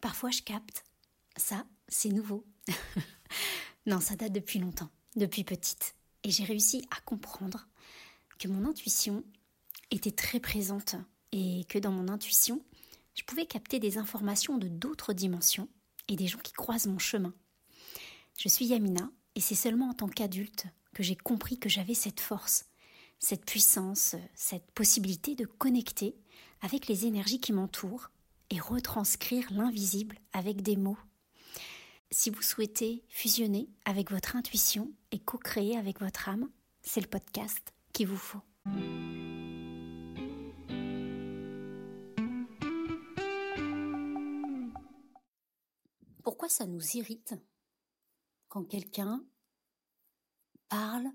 parfois je capte. Ça, c'est nouveau. non, ça date depuis longtemps, depuis petite. Et j'ai réussi à comprendre que mon intuition était très présente et que dans mon intuition, je pouvais capter des informations de d'autres dimensions et des gens qui croisent mon chemin. Je suis Yamina et c'est seulement en tant qu'adulte que j'ai compris que j'avais cette force, cette puissance, cette possibilité de connecter avec les énergies qui m'entourent et retranscrire l'invisible avec des mots. Si vous souhaitez fusionner avec votre intuition et co-créer avec votre âme, c'est le podcast qu'il vous faut. Pourquoi ça nous irrite quand quelqu'un parle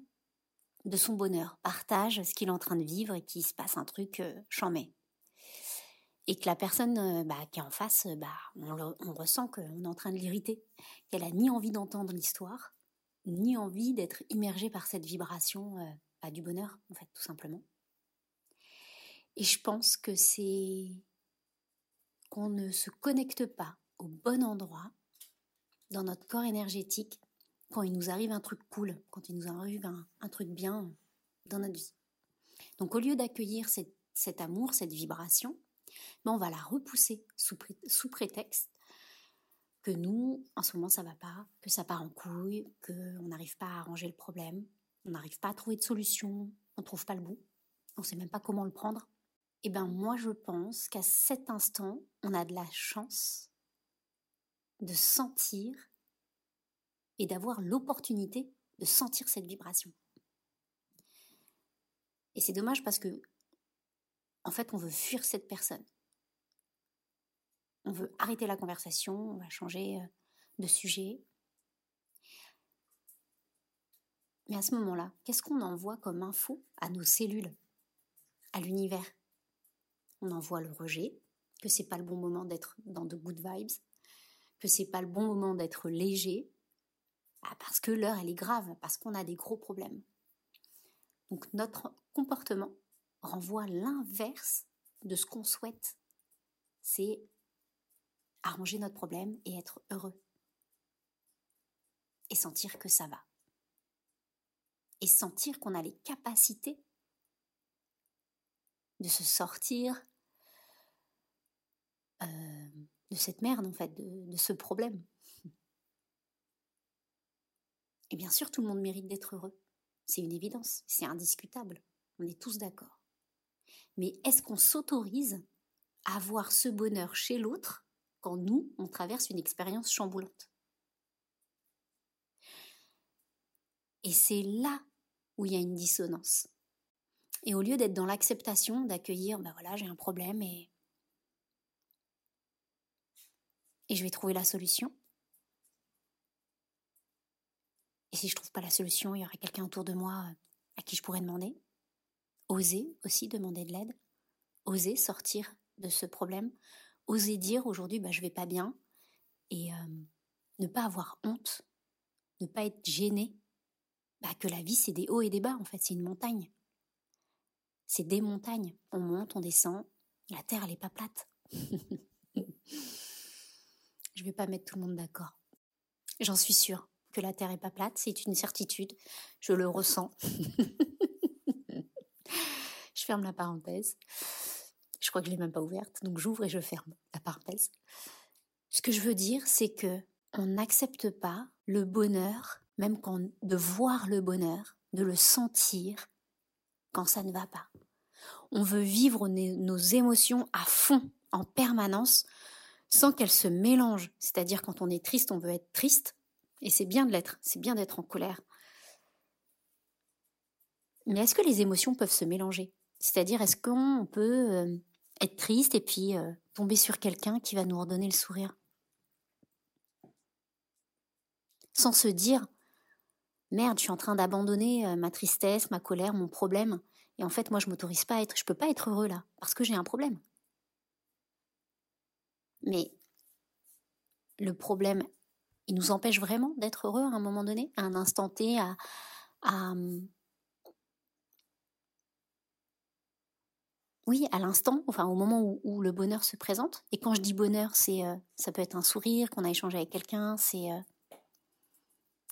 de son bonheur, partage ce qu'il est en train de vivre et qu'il se passe un truc euh, Et que la personne euh, bah, qui est en face, euh, bah, on, ressent qu'on est en train de l'irriter, qu'elle a ni envie d'entendre l'histoire, ni envie d'être immergée par cette vibration euh, bah, du bonheur, en fait, tout simplement. Et je pense que c'est qu'on ne se connecte pas au bon endroit dans notre corps énergétique quand il nous arrive un truc cool, quand il nous arrive un, truc bien dans notre vie. Donc au lieu d'accueillir cet amour, cette vibration, ben, on va la repousser sous, prétexte que nous, en ce moment, ça va pas, que ça part en couille, qu'on n'arrive pas à arranger le problème, on n'arrive pas à trouver de solution, on ne trouve pas le bout, on ne sait même pas comment le prendre. Eh bien, moi, je pense qu'à cet instant, on a de la chance de sentir et d'avoir l'opportunité de sentir cette vibration. Et c'est dommage parce que, en fait, on veut fuir cette personne. On veut arrêter la conversation, on va changer euh, de sujet. Mais à ce moment-là, qu'est-ce qu'on envoie comme info à nos cellules, à l'univers? On envoie le rejet, que c'est pas le bon moment d'être dans de good vibes, que c'est pas le bon moment d'être léger, ah, parce que l'heure, elle est grave, parce qu'on a des gros problèmes. Donc notre comportement renvoie l'inverse de ce qu'on souhaite. C'est arranger notre problème et être heureux. Et sentir que ça va. Et sentir qu'on a les capacités de se sortir euh, de cette merde, en fait, de ce problème. Et bien sûr, tout le monde mérite d'être heureux. C'est une évidence, c'est indiscutable. On est tous d'accord. Mais est-ce qu'on s'autorise à avoir ce bonheur chez l'autre quand nous, on traverse une expérience chamboulante Et c'est là où il y a une dissonance. Et au lieu d'être dans l'acceptation, d'accueillir, ben voilà, j'ai un problème et... je vais trouver la solution, Et si je trouve pas la solution, il y aurait quelqu'un autour de moi euh, à qui je pourrais demander. Oser aussi demander de l'aide. Oser sortir de ce problème. Oser dire aujourd'hui, bah, je vais pas bien. Et euh, ne pas avoir honte. Ne pas être gêné. Bah, que la vie, c'est des hauts et des bas, en fait. C'est une montagne. C'est des montagnes. On monte, on descend. La terre, elle n'est pas plate. je vais pas mettre tout le monde d'accord. J'en suis sûre que la Terre est pas plate, c'est une certitude, je le ressens. je ferme la parenthèse. Crois que je l'ai même pas ouverte, donc j'ouvre et je ferme la parenthèse. Ce que je veux dire, c'est que on n'accepte pas le bonheur, même quand de voir le bonheur, de le sentir quand ça ne va pas. On veut vivre nos émotions à fond, en permanence, sans qu'elles se mélangent. C'est-à-dire quand on est triste, on veut être triste, et c'est bien de l'être, c'est bien d'être en colère. Mais est-ce que les émotions peuvent se mélanger? C'est-à-dire, est-ce qu'on peut euh, être triste et puis euh, tomber sur quelqu'un qui va nous redonner le sourire Sans se dire, merde, je suis en train d'abandonner euh, ma tristesse, ma colère, mon problème. Et en fait, moi, je m'autorise pas à être, je peux pas être heureux là, parce que j'ai un problème. Mais le problème il nous empêche vraiment d'être heureux à un moment donné, à un instant T, à, à, oui, à l'instant, enfin au moment où, le bonheur se présente. Et quand je dis bonheur, c'est euh, ça peut être un sourire qu'on a échangé avec quelqu'un, c'est euh,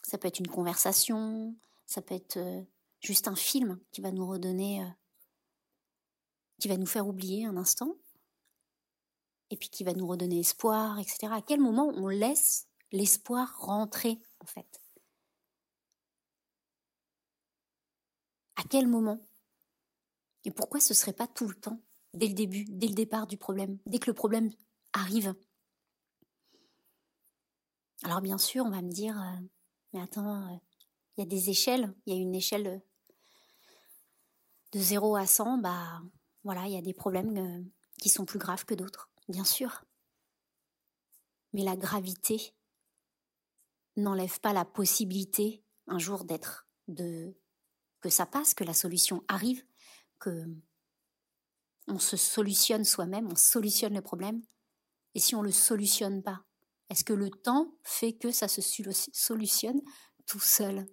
ça peut être une conversation, ça peut être euh, juste un film qui va nous redonner, qui va nous faire oublier un instant, et puis qui va nous redonner espoir, etc. À quel moment on laisse l'espoir rentrer en fait? À quel moment? Et pourquoi ce ne serait pas tout le temps, dès le début, dès le départ du problème, dès que le problème arrive? Alors bien sûr, on va me dire, euh, mais attends, euh, il y a des échelles, il y a une échelle de 0 à 100, bah voilà, il y a des problèmes euh, qui sont plus graves que d'autres, bien sûr. Mais la gravité n'enlève pas la possibilité un jour d'être, de que ça passe, que la solution arrive, on se solutionne soi-même, on solutionne le problème. Et si on le solutionne pas, est-ce que le temps fait que ça se solutionne tout seul?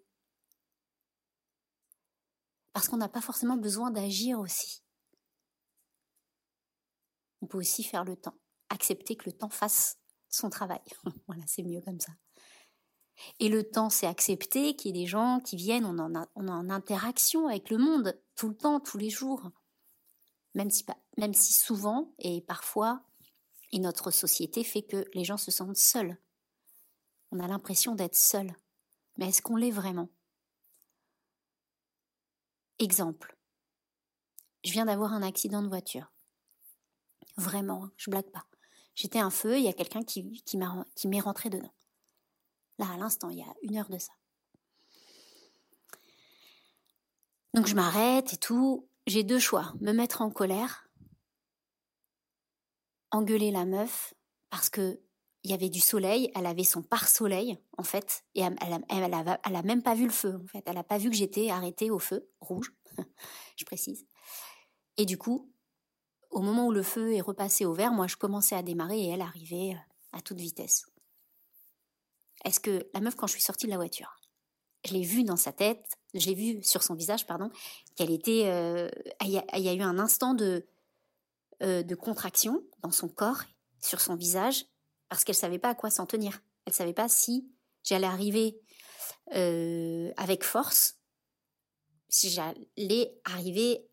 Parce qu'on n'a pas forcément besoin d'agir aussi. On peut aussi faire le temps, accepter que le temps fasse son travail. voilà, c'est mieux comme ça. Et le temps, c'est accepter qu'il y ait des gens qui viennent, on, est en interaction avec le monde tout le temps, tous les jours. Même si, même si souvent et parfois, et notre société fait que les gens se sentent seuls. On a l'impression d'être seuls. Mais est-ce qu'on l'est vraiment? Exemple. Je viens d'avoir un accident de voiture. Vraiment, hein, je blague pas. J'étais un feu, il y a quelqu'un qui, qui m'est rentré dedans. Là, à l'instant, il y a une heure de ça. Donc je m'arrête et tout. J'ai deux choix. Me mettre en colère, engueuler la meuf, parce que il y avait du soleil, elle avait son pare-soleil, en fait, et elle, elle, a, même pas vu le feu, en fait. Elle a pas vu que j'étais arrêtée au feu, rouge, je précise. Et du coup, au moment où le feu est repassé au vert, moi je commençais à démarrer et elle arrivait à toute vitesse. Est-ce que la meuf, quand je suis sortie de la voiture, je l'ai vue dans sa tête, j'ai vu sur son visage, pardon, qu'elle était. Euh, il y, a eu un instant de, euh, de contraction dans son corps, sur son visage, parce qu'elle savait pas à quoi s'en tenir. Elle savait pas si j'allais arriver euh, avec force, si j'allais arriver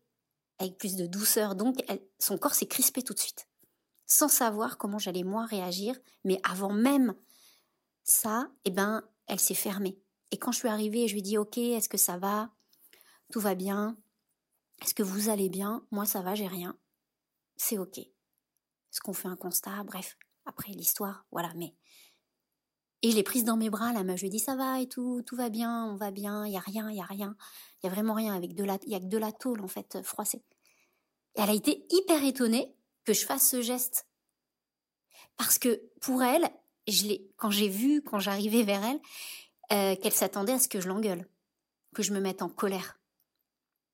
avec plus de douceur. Donc, son corps s'est crispé tout de suite, sans savoir comment j'allais moi réagir, mais avant même ça, eh ben, elle s'est fermée. Et quand je suis arrivée, je lui ai dit, OK, est-ce que ça va? Tout va bien? Est-ce que vous allez bien? Moi, ça va, j'ai rien. C'est OK. Est-ce qu'on fait un constat? Bref, après l'histoire, voilà, mais... Et je l'ai prise dans mes bras, la meuf, je lui ai dit, ça va et tout, tout va bien, on va bien, il y a rien, il y a rien. Il y a vraiment rien, avec de la... a que de la tôle, en fait, froissée. Et elle a été hyper étonnée que je fasse ce geste. Parce que pour elle, quand j'ai vu, quand j'arrivais vers elle, euh, qu'elle s'attendait à ce que je l'engueule, que je me mette en colère.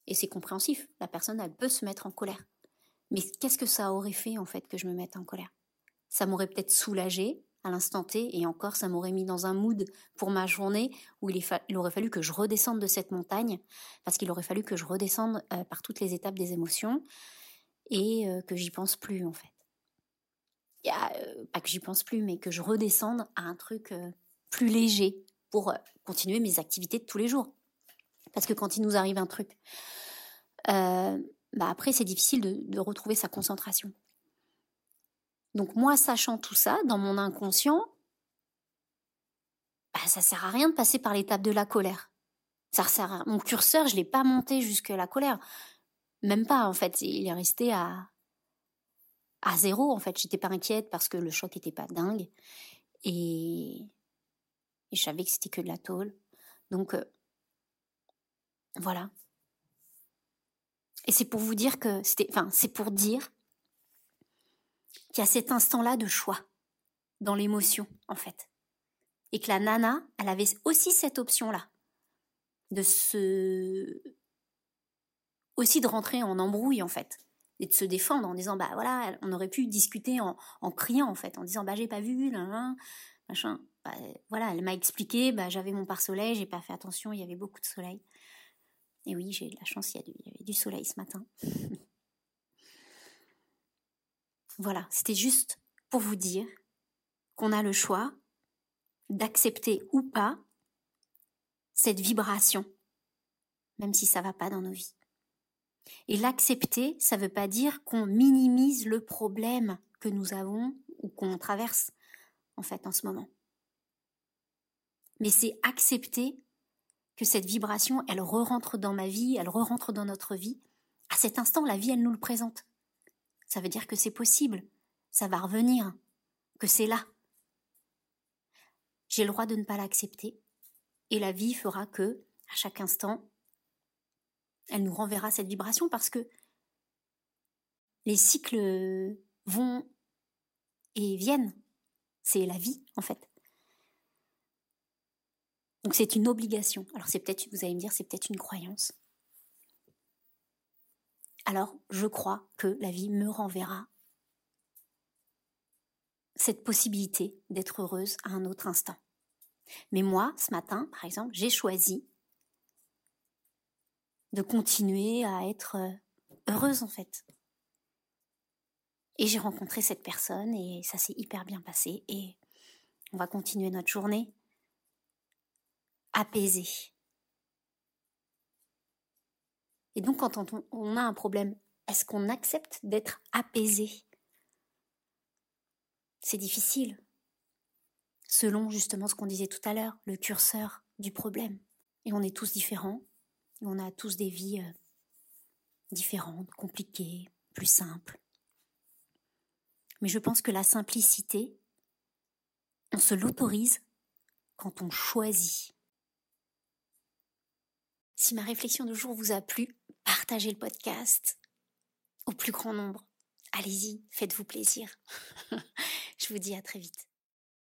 Et c'est compréhensif, la personne, elle peut se mettre en colère. Mais qu'est-ce que ça aurait fait, en fait, que je me mette en colère? Ça m'aurait peut-être soulagé à l'instant T, et encore, ça m'aurait mis dans un mood pour ma journée où il, aurait fallu que je redescende de cette montagne, parce qu'il aurait fallu que je redescende euh, par toutes les étapes des émotions, et euh, que j'y pense plus, en fait. Euh, pas que j'y pense plus, mais que je redescende à un truc euh, plus léger pour euh, continuer mes activités de tous les jours. Parce que quand il nous arrive un truc, bah après c'est difficile de, retrouver sa concentration. Donc moi, sachant tout ça, dans mon inconscient, bah, ça sert à rien de passer par l'étape de la colère. Ça sert Mon curseur, je l'ai pas monté jusque la colère. Même pas, en fait. Il est resté à, à zéro en fait. J'étais pas inquiète parce que le choc était pas dingue et, je savais que c'était que de la tôle. Donc euh, voilà. Et c'est pour vous dire que c'était, enfin c'est pour dire qu'il y a cet instant-là de choix dans l'émotion en fait, et que la nana, elle avait aussi cette option-là de se aussi de rentrer en embrouille en fait et de se défendre en disant bah voilà on aurait pu discuter en, criant en fait en disant bah j'ai pas vu là, machin. Bah, voilà elle m'a expliqué bah j'avais mon pare-soleil j'ai pas fait attention il y avait beaucoup de soleil. Et oui j'ai eu de la chance il y, avait du soleil ce matin. Voilà, c'était juste pour vous dire qu'on a le choix d'accepter ou pas cette vibration, même si ça va pas dans nos vies. Et l'accepter, ça veut pas dire qu'on minimise le problème que nous avons ou qu'on traverse en fait en ce moment. Mais c'est accepter que cette vibration, elle re-rentre dans ma vie, elle re-rentre dans notre vie. À cet instant, la vie, elle nous le présente. Ça veut dire que c'est possible, ça va revenir, que c'est là. J'ai le droit de ne pas l'accepter, et la vie fera que, à chaque instant, elle nous renverra cette vibration parce que les cycles vont et viennent. C'est la vie, en fait. Donc c'est une obligation. Alors c'est peut-être, vous allez me dire, c'est peut-être une croyance. Alors je crois que la vie me renverra cette possibilité d'être heureuse à un autre instant. Mais moi, ce matin, par exemple, j'ai choisi de continuer à être euh, heureuse en fait. Et j'ai rencontré cette personne et ça s'est hyper bien passé et on va continuer notre journée apaisée. Et donc quand on, a un problème, est-ce qu'on accepte d'être apaisé? C'est difficile, selon justement ce qu'on disait tout à l'heure, le curseur du problème. Et on est tous différents, on a tous des vies euh, différentes, compliquées, plus simples. Mais je pense que la simplicité, on se l'autorise quand on choisit. Si ma réflexion de jour vous a plu, partagez le podcast au plus grand nombre. Allez-y, faites-vous plaisir. je vous dis à très vite.